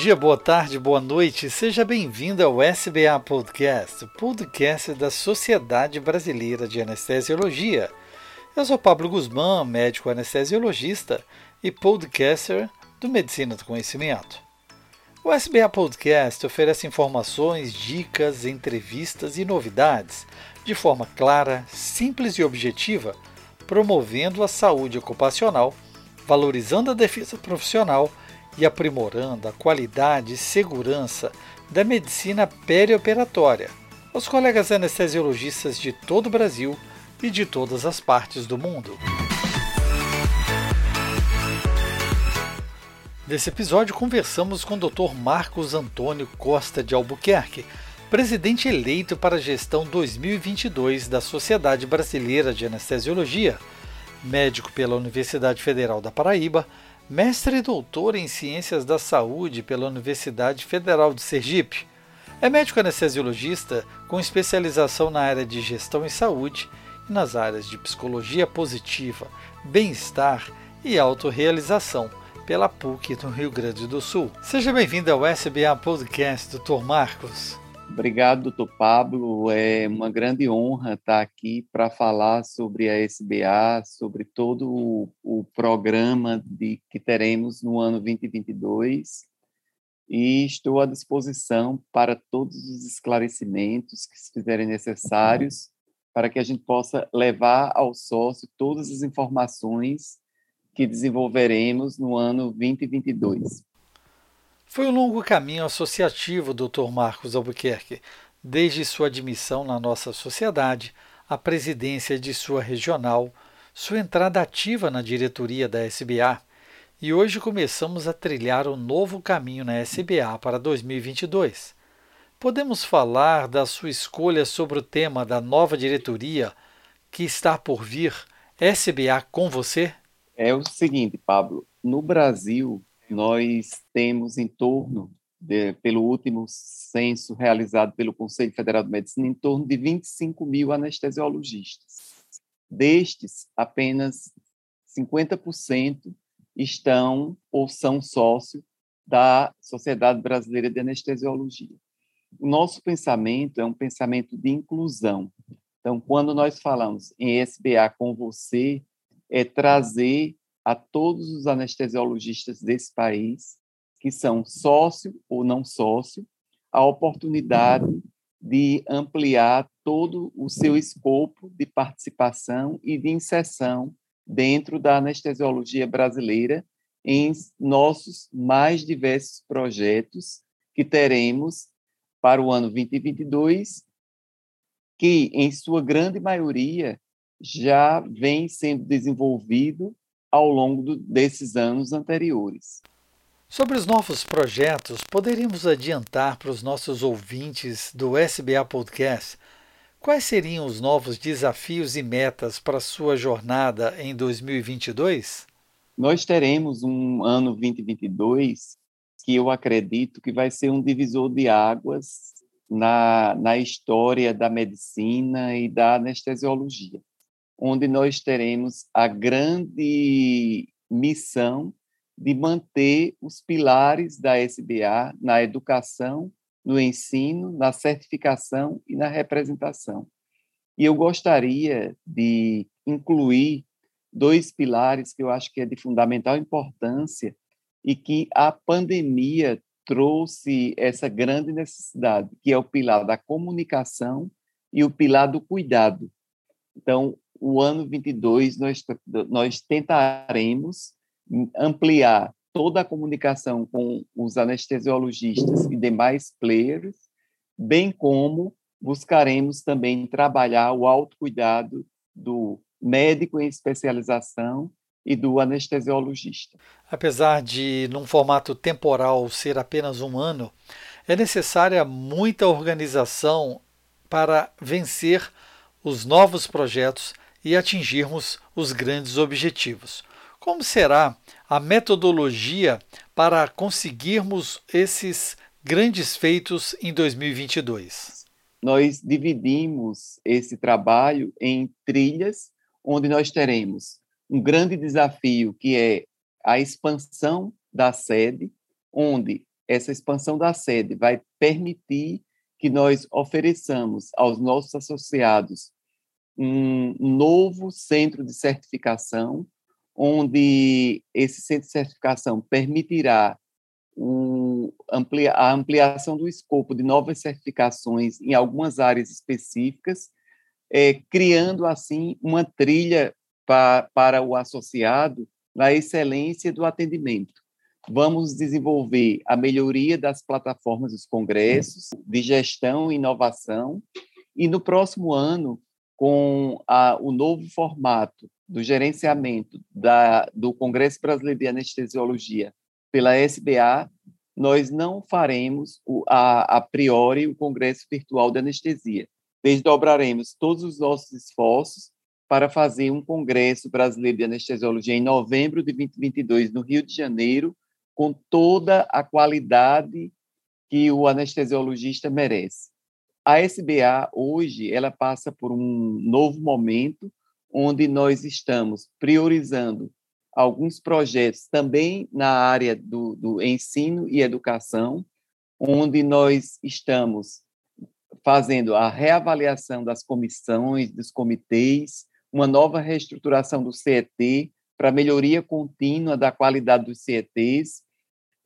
dia, boa tarde, boa noite. Seja bem-vindo ao SBA Podcast, podcast da Sociedade Brasileira de Anestesiologia. Eu sou Pablo Guzmán, médico anestesiologista e podcaster do Medicina do Conhecimento. O SBA Podcast oferece informações, dicas, entrevistas e novidades de forma clara, simples e objetiva, promovendo a saúde ocupacional, valorizando a defesa profissional e aprimorando a qualidade e segurança da medicina perioperatória aos colegas anestesiologistas de todo o Brasil e de todas as partes do mundo. Nesse episódio, conversamos com o Dr. Marcos Antônio Costa de Albuquerque, presidente eleito para a gestão 2022 da Sociedade Brasileira de Anestesiologia, médico pela Universidade Federal da Paraíba, mestre e doutor em Ciências da Saúde pela Universidade Federal de Sergipe. É médico anestesiologista com especialização na área de gestão em saúde e nas áreas de psicologia positiva, bem-estar e autorrealização pela PUC no Rio Grande do Sul. Seja bem-vindo ao SBA Podcast, Dr. Marcos. Obrigado, doutor Pablo. É uma grande honra estar aqui para falar sobre a SBA, sobre todo o, o programa de, que teremos no ano 2022. E estou à disposição para todos os esclarecimentos que se fizerem necessários para que a gente possa levar ao sócio todas as informações que desenvolveremos no ano 2022. Foi um longo caminho associativo, Dr. Marcos Albuquerque, desde sua admissão na nossa sociedade, a presidência de sua regional, sua entrada ativa na diretoria da SBA, e hoje começamos a trilhar um novo caminho na SBA para 2022. Podemos falar da sua escolha sobre o tema da nova diretoria que está por vir, SBA com você? É o seguinte, Pablo, no Brasil, nós temos em torno, de, pelo último censo realizado pelo Conselho Federal de Medicina, em torno de 25 mil anestesiologistas. Destes, apenas 50% estão ou são sócios da Sociedade Brasileira de Anestesiologia. O nosso pensamento é um pensamento de inclusão. Então, quando nós falamos em SBA com você, é trazer a todos os anestesiologistas desse país, que são sócio ou não sócio, a oportunidade de ampliar todo o seu escopo de participação e de inserção dentro da anestesiologia brasileira em nossos mais diversos projetos que teremos para o ano 2022, que, em sua grande maioria, já vem sendo desenvolvido ao longo do, desses anos anteriores. Sobre os novos projetos, poderíamos adiantar para os nossos ouvintes do SBA Podcast quais seriam os novos desafios e metas para a sua jornada em 2022? Nós teremos um ano 2022 que eu acredito que vai ser um divisor de águas na, na história da medicina e da anestesiologia onde nós teremos a grande missão de manter os pilares da SBA na educação, no ensino, na certificação e na representação. E eu gostaria de incluir dois pilares que eu acho que é de fundamental importância e que a pandemia trouxe essa grande necessidade, que é o pilar da comunicação e o pilar do cuidado. Então, o ano 22 nós, nós tentaremos ampliar toda a comunicação com os anestesiologistas e demais players, bem como buscaremos também trabalhar o autocuidado do médico em especialização e do anestesiologista. Apesar de, num formato temporal, ser apenas um ano, é necessária muita organização para vencer os novos projetos e atingirmos os grandes objetivos. Como será a metodologia para conseguirmos esses grandes feitos em 2022? Nós dividimos esse trabalho em trilhas, onde nós teremos um grande desafio que é a expansão da sede, onde essa expansão da sede vai permitir que nós ofereçamos aos nossos associados um novo centro de certificação, onde esse centro de certificação permitirá amplia, a ampliação do escopo de novas certificações em algumas áreas específicas, é, criando, assim, uma trilha pa, para o associado na excelência do atendimento. Vamos desenvolver a melhoria das plataformas dos congressos, de gestão e inovação, e no próximo ano, com a, o novo formato do gerenciamento da, do Congresso Brasileiro de Anestesiologia pela SBA, nós não faremos o, a, a priori o Congresso Virtual de Anestesia. Desdobraremos todos os nossos esforços para fazer um Congresso Brasileiro de Anestesiologia em novembro de 2022, no Rio de Janeiro, com toda a qualidade que o anestesiologista merece. A SBA, hoje, ela passa por um novo momento, onde nós estamos priorizando alguns projetos também na área do, do ensino e educação, onde nós estamos fazendo a reavaliação das comissões, dos comitês, uma nova reestruturação do CET para melhoria contínua da qualidade dos CETs.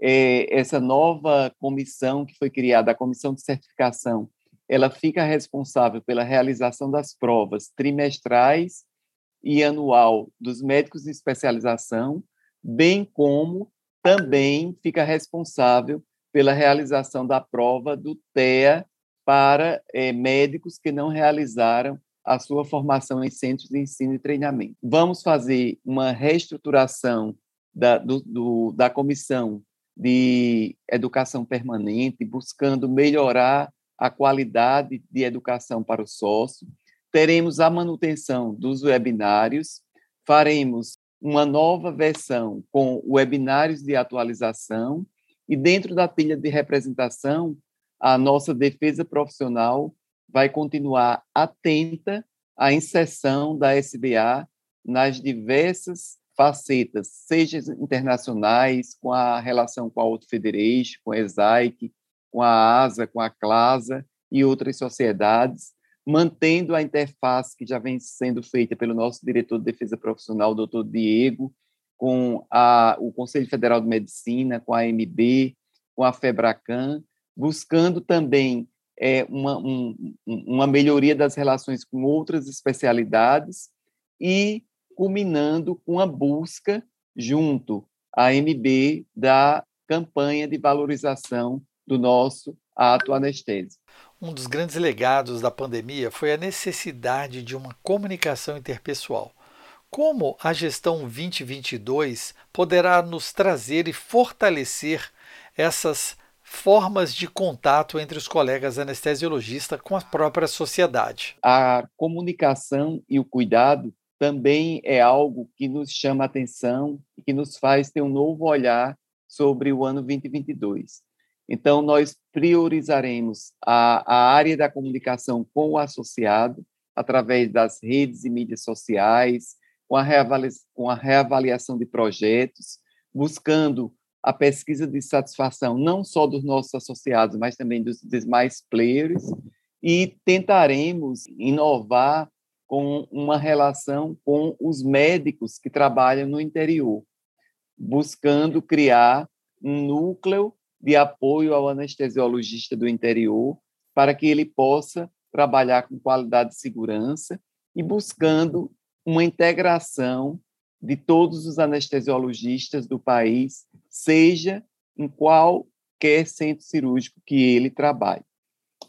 É, essa nova comissão que foi criada, a comissão de certificação, ela fica responsável pela realização das provas trimestrais e anual dos médicos de especialização, bem como também fica responsável pela realização da prova do TEA para é, médicos que não realizaram a sua formação em centros de ensino e treinamento. Vamos fazer uma reestruturação da, do, do, da comissão de educação permanente, buscando melhorar a qualidade de educação para o sócio. Teremos a manutenção dos webinários, faremos uma nova versão com webinários de atualização e dentro da pilha de representação, a nossa defesa profissional vai continuar atenta à inserção da SBA nas diversas facetas, seja internacionais, com a relação com a Auto Federation, com a ESAIC, com a ASA, com a CLASA e outras sociedades, mantendo a interface que já vem sendo feita pelo nosso diretor de defesa profissional, doutor Diego, com a, o Conselho Federal de Medicina, com a AMB, com a FEBRACAN, buscando também é, uma, um, uma melhoria das relações com outras especialidades e culminando com a busca, junto à MB, da campanha de valorização do nosso ato anestésico. Um dos grandes legados da pandemia foi a necessidade de uma comunicação interpessoal. Como a gestão 2022 poderá nos trazer e fortalecer essas formas de contato entre os colegas anestesiologistas com a própria sociedade. A comunicação e o cuidado também é algo que nos chama a atenção e que nos faz ter um novo olhar sobre o ano 2022. Então, nós priorizaremos a, a área da comunicação com o associado, através das redes e mídias sociais, com a, com a reavaliação de projetos, buscando a pesquisa de satisfação não só dos nossos associados, mas também dos demais players, e tentaremos inovar com uma relação com os médicos que trabalham no interior, buscando criar um núcleo de apoio ao anestesiologista do interior para que ele possa trabalhar com qualidade de segurança e buscando uma integração de todos os anestesiologistas do país, seja em qualquer centro cirúrgico que ele trabalhe.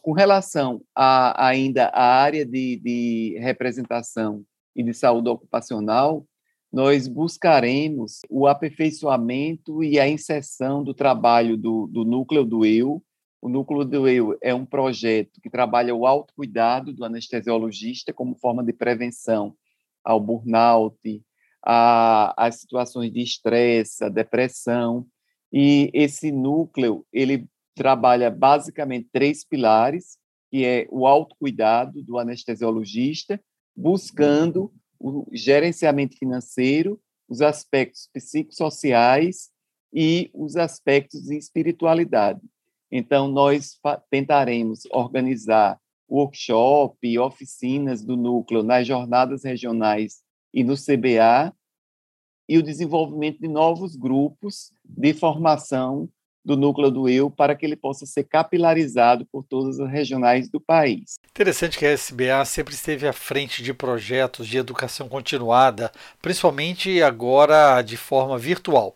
Com relação a, ainda à área de, de representação e de saúde ocupacional, nós buscaremos o aperfeiçoamento e a inserção do trabalho do, do núcleo do eu. O núcleo do eu é um projeto que trabalha o autocuidado do anestesiologista como forma de prevenção ao burnout, as situações de estresse, a depressão. E esse núcleo, ele trabalha basicamente três pilares, que é o autocuidado do anestesiologista, buscando o gerenciamento financeiro, os aspectos psicossociais e os aspectos de espiritualidade. Então, nós tentaremos organizar workshop oficinas do núcleo nas jornadas regionais e no CBA, e o desenvolvimento de novos grupos de formação do núcleo do eu para que ele possa ser capilarizado por todas as regionais do país. Interessante que a SBA sempre esteve à frente de projetos de educação continuada, principalmente agora de forma virtual.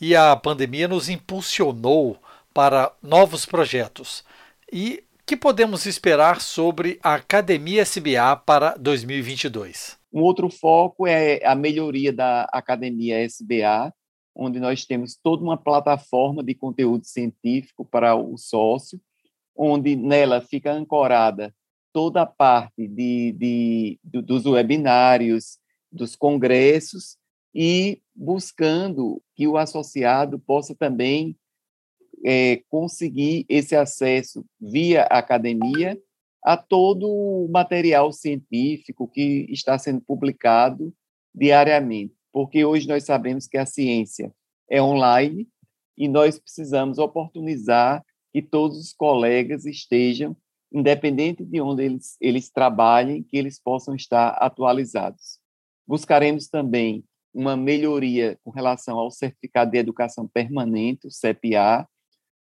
E a pandemia nos impulsionou para novos projetos. E que podemos esperar sobre a Academia SBA para 2022? Um outro foco é a melhoria da Academia SBA, onde nós temos toda uma plataforma de conteúdo científico para o sócio, onde nela fica ancorada toda a parte de, de, dos webinários, dos congressos, e buscando que o associado possa também é, conseguir esse acesso via academia a todo o material científico que está sendo publicado diariamente porque hoje nós sabemos que a ciência é online e nós precisamos oportunizar que todos os colegas estejam, independente de onde eles, eles trabalhem, que eles possam estar atualizados. Buscaremos também uma melhoria com relação ao Certificado de Educação Permanente, o CEPA,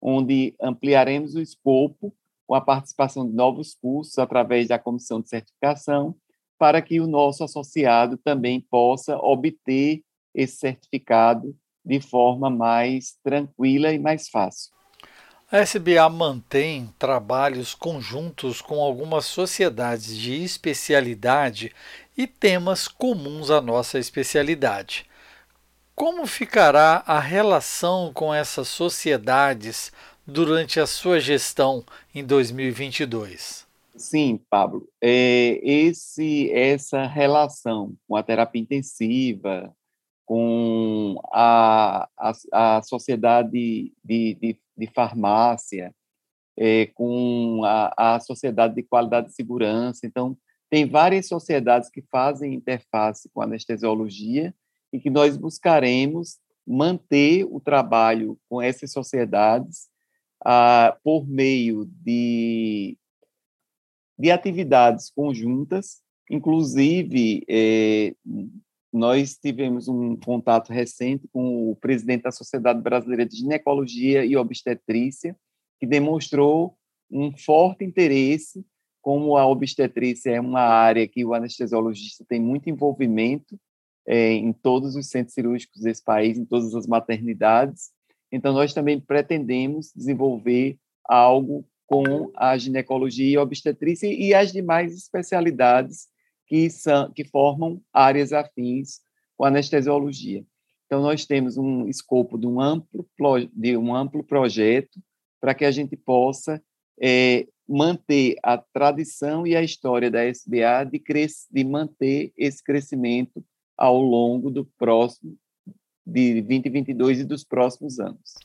onde ampliaremos o escopo com a participação de novos cursos através da comissão de certificação para que o nosso associado também possa obter esse certificado de forma mais tranquila e mais fácil. A SBA mantém trabalhos conjuntos com algumas sociedades de especialidade e temas comuns à nossa especialidade. Como ficará a relação com essas sociedades durante a sua gestão em 2022? Sim, Pablo. É, esse, essa relação com a terapia intensiva, com a, a, a sociedade de, de, de farmácia, é, com a, a sociedade de qualidade de segurança. Então, tem várias sociedades que fazem interface com anestesiologia e que nós buscaremos manter o trabalho com essas sociedades ah, por meio de de atividades conjuntas, inclusive é, nós tivemos um contato recente com o presidente da Sociedade Brasileira de Ginecologia e Obstetrícia, que demonstrou um forte interesse, como a obstetrícia é uma área que o anestesiologista tem muito envolvimento é, em todos os centros cirúrgicos desse país, em todas as maternidades. Então, nós também pretendemos desenvolver algo com a ginecologia e obstetrícia e as demais especialidades que, são, que formam áreas afins com anestesiologia. Então, nós temos um escopo de um amplo, de um amplo projeto para que a gente possa é, manter a tradição e a história da SBA de, de manter esse crescimento ao longo do próximo de 2022 e dos próximos anos.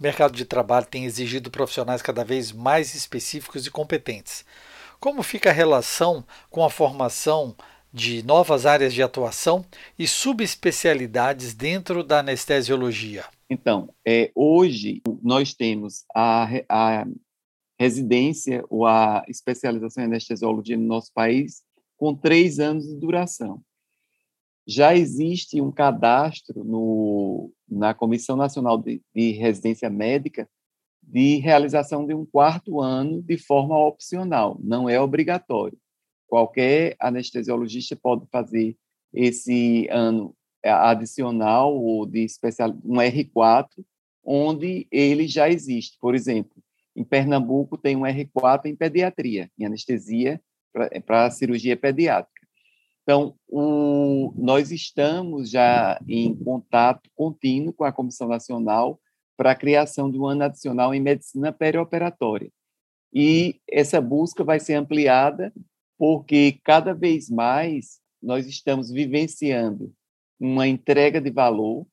O mercado de trabalho tem exigido profissionais cada vez mais específicos e competentes. Como fica a relação com a formação de novas áreas de atuação e subespecialidades dentro da anestesiologia? Então, é, hoje nós temos a, a residência ou a especialização em anestesiologia no nosso país com três anos de duração já existe um cadastro no, na Comissão Nacional de, de Residência Médica de realização de um quarto ano de forma opcional, não é obrigatório. Qualquer anestesiologista pode fazer esse ano adicional ou de especial, um R4, onde ele já existe. Por exemplo, em Pernambuco tem um R4 em pediatria, em anestesia para cirurgia pediátrica. Então, o, nós estamos já em contato contínuo com a Comissão Nacional para a criação de um ano adicional em medicina perioperatória. E essa busca vai ser ampliada porque cada vez mais nós estamos vivenciando uma entrega de valor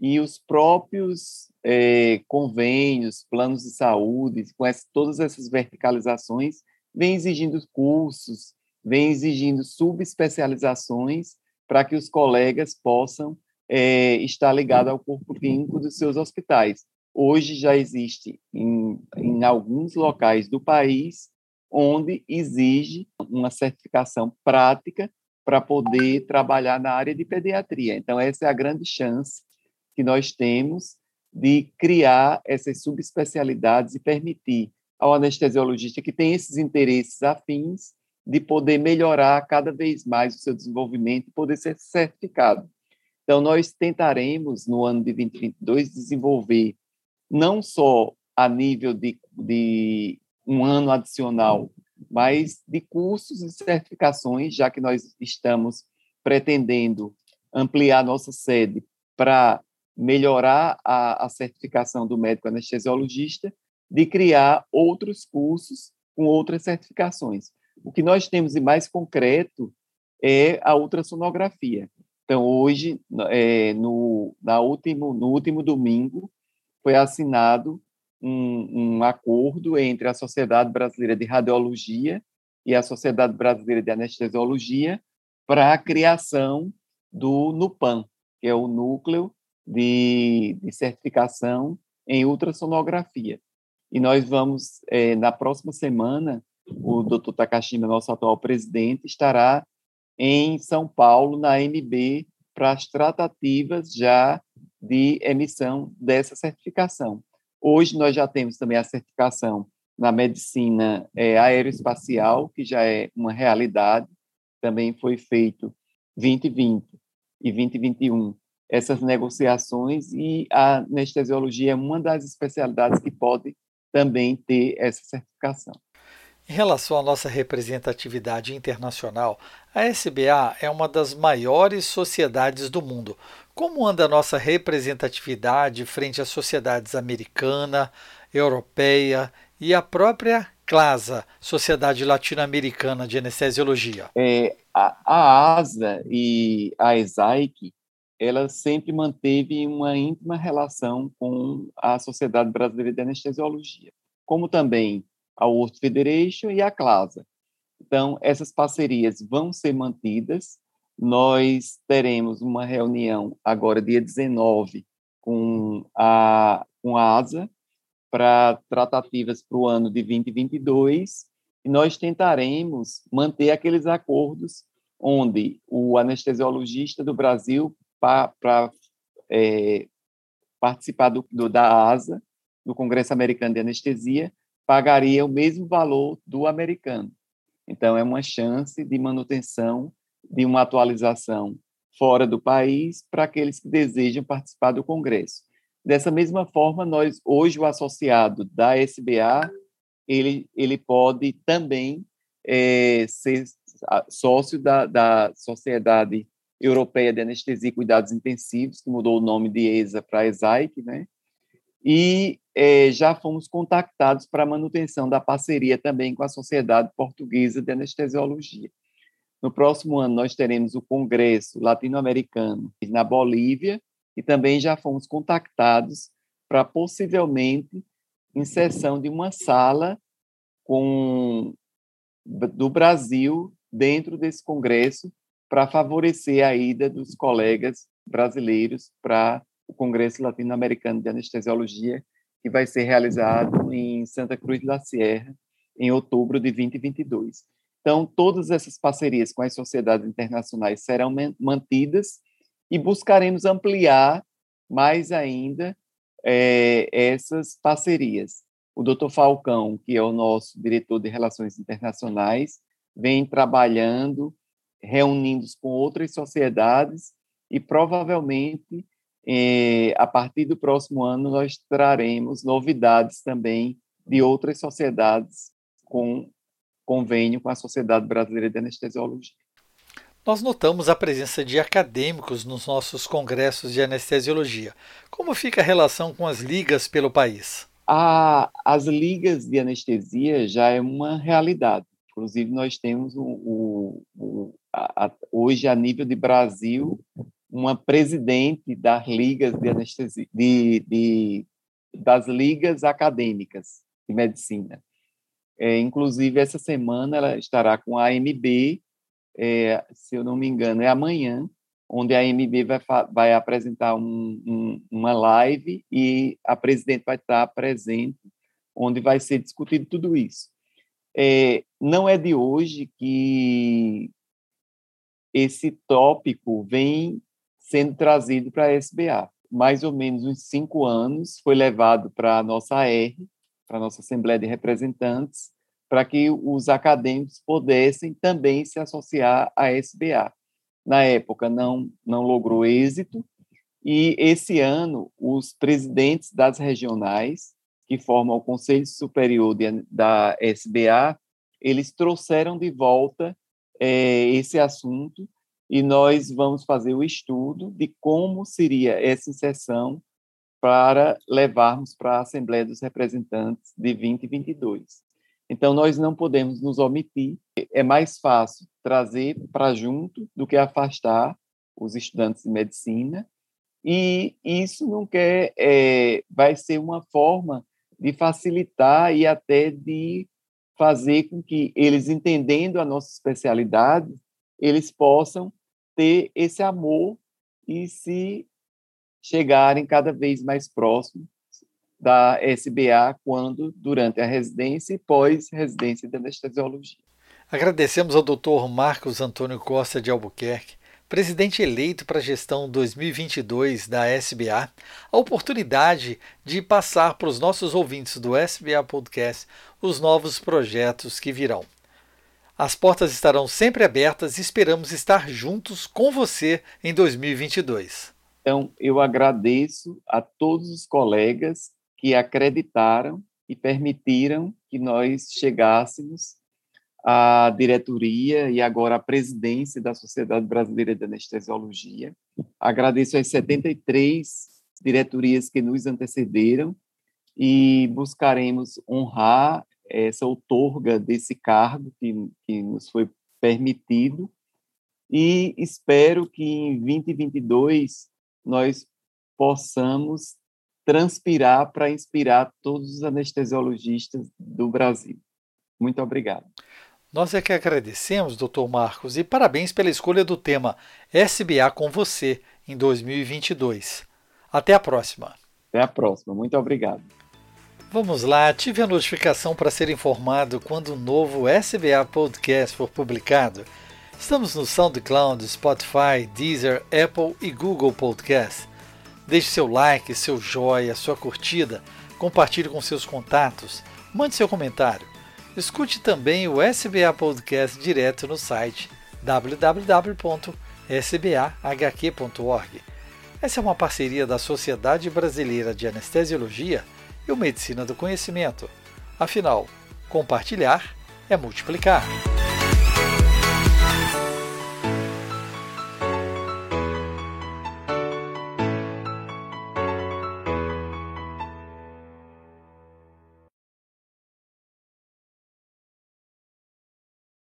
e os próprios é, convênios, planos de saúde, com essa, todas essas verticalizações, vêm exigindo cursos, vem exigindo subespecializações para que os colegas possam é, está ligado ao corpo clínico dos seus hospitais. Hoje já existe em, em alguns locais do país onde exige uma certificação prática para poder trabalhar na área de pediatria. Então, essa é a grande chance que nós temos de criar essas subespecialidades e permitir ao anestesiologista que tem esses interesses afins de poder melhorar cada vez mais o seu desenvolvimento e poder ser certificado. Então, nós tentaremos, no ano de 2022, desenvolver não só a nível de, de um ano adicional, mas de cursos e certificações, já que nós estamos pretendendo ampliar nossa sede para melhorar a, a certificação do médico anestesiologista, de criar outros cursos com outras certificações. O que nós temos de mais concreto é a ultrassonografia. Então, hoje, é, no, na último, no último domingo, foi assinado um, um acordo entre a Sociedade Brasileira de Radiologia e a Sociedade Brasileira de Anestesiologia para a criação do NUPAM, que é o Núcleo de, de Certificação em Ultrassonografia. E nós vamos, é, na próxima semana, o Dr. Takashima, nosso atual presidente, estará em São Paulo, na AMB, para as tratativas já de emissão dessa certificação. Hoje nós já temos também a certificação na medicina é, aeroespacial, que já é uma realidade, também foi feito 2020 e 2021 essas negociações e a anestesiologia é uma das especialidades que pode também ter essa certificação. Em relação à nossa representatividade internacional, a SBA é uma das maiores sociedades do mundo. Como anda a nossa representatividade frente às sociedades americana, europeia e a própria CLASA, Sociedade Latino-Americana de Anestesiologia? É, a, a ASA e a ESAIC, ela sempre manteve uma íntima relação com a Sociedade Brasileira de Anestesiologia, como também a World Federation e a CLASA. Então, essas parcerias vão ser mantidas. Nós teremos uma reunião agora, dia 19, com a, com a ASA, para tratativas para o ano de 2022, e nós tentaremos manter aqueles acordos onde o anestesiologista do Brasil, para é, participar do, do, da ASA, do Congresso Americano de Anestesia, pagaria o mesmo valor do americano. Então, é uma chance de manutenção de uma atualização fora do país para aqueles que desejam participar do Congresso. Dessa mesma forma, nós hoje o associado da SBA ele ele pode também é, ser sócio da, da Sociedade Europeia de Anestesia e Cuidados Intensivos, que mudou o nome de ESA para ESAIC, né? E é, já fomos contactados para manutenção da parceria também com a Sociedade Portuguesa de Anestesiologia. No próximo ano, nós teremos o Congresso Latino-Americano na Bolívia e também já fomos contactados para possivelmente inserção de uma sala com do Brasil dentro desse congresso para favorecer a ida dos colegas brasileiros para o Congresso Latino-Americano de Anestesiologia, que vai ser realizado em Santa Cruz de la Sierra, em outubro de 2022. Então, todas essas parcerias com as sociedades internacionais serão mantidas e buscaremos ampliar mais ainda é, essas parcerias. O Dr. Falcão, que é o nosso diretor de Relações Internacionais, vem trabalhando, reunindo-se com outras sociedades e provavelmente a partir do próximo ano, nós traremos novidades também de outras sociedades com convênio com a Sociedade Brasileira de Anestesiologia. Nós notamos a presença de acadêmicos nos nossos congressos de anestesiologia. Como fica a relação com as ligas pelo país? A, as ligas de anestesia já é uma realidade. Inclusive, nós temos o, o, o a, a, hoje, a nível de Brasil, uma presidente das ligas de anestesia, de, de das ligas acadêmicas de medicina. É, inclusive, essa semana ela estará com a AMB, é, se eu não me engano, é amanhã, onde a AMB vai, vai apresentar um, um, uma live e a presidente vai estar presente, onde vai ser discutido tudo isso. É, não é de hoje que esse tópico vem sendo trazido para a SBA. Mais ou menos uns cinco anos foi levado para a nossa AR, para a nossa Assembleia de Representantes, para que os acadêmicos pudessem também se associar à SBA. Na época não não logrou êxito e esse ano os presidentes das regionais que formam o Conselho Superior de, da SBA eles trouxeram de volta é, esse assunto e nós vamos fazer o estudo de como seria essa inserção para levarmos para a Assembleia dos Representantes de 2022. Então, nós não podemos nos omitir. É mais fácil trazer para junto do que afastar os estudantes de medicina. E isso não quer, é, vai ser uma forma de facilitar e até de fazer com que eles, entendendo a nossa especialidade, eles possam ter esse amor e se chegarem cada vez mais próximos da SBA quando durante a residência e pós-residência de anestesiologia. Agradecemos ao Dr. Marcos Antônio Costa de Albuquerque, presidente eleito para a gestão 2022 da SBA, a oportunidade de passar para os nossos ouvintes do SBA Podcast os novos projetos que virão. As portas estarão sempre abertas e esperamos estar juntos com você em 2022. Então, eu agradeço a todos os colegas que acreditaram e permitiram que nós chegássemos à diretoria e agora à presidência da Sociedade Brasileira de Anestesiologia. Agradeço as 73 diretorias que nos antecederam e buscaremos honrar essa outorga desse cargo que, que nos foi permitido e espero que em 2022 nós possamos transpirar para inspirar todos os anestesiologistas do Brasil. Muito obrigado. Nós é que agradecemos, Dr. Marcos, e parabéns pela escolha do tema SBA com você em 2022. Até a próxima. Até a próxima. Muito obrigado. Vamos lá, ative a notificação para ser informado quando o novo SBA Podcast for publicado. Estamos no SoundCloud, Spotify, Deezer, Apple e Google Podcast. Deixe seu like, seu joia, sua curtida, compartilhe com seus contatos, mande seu comentário. Escute também o SBA Podcast direto no site www.sbahq.org. Essa é uma parceria da Sociedade Brasileira de Anestesiologia e o Medicina do Conhecimento. Afinal, compartilhar é multiplicar.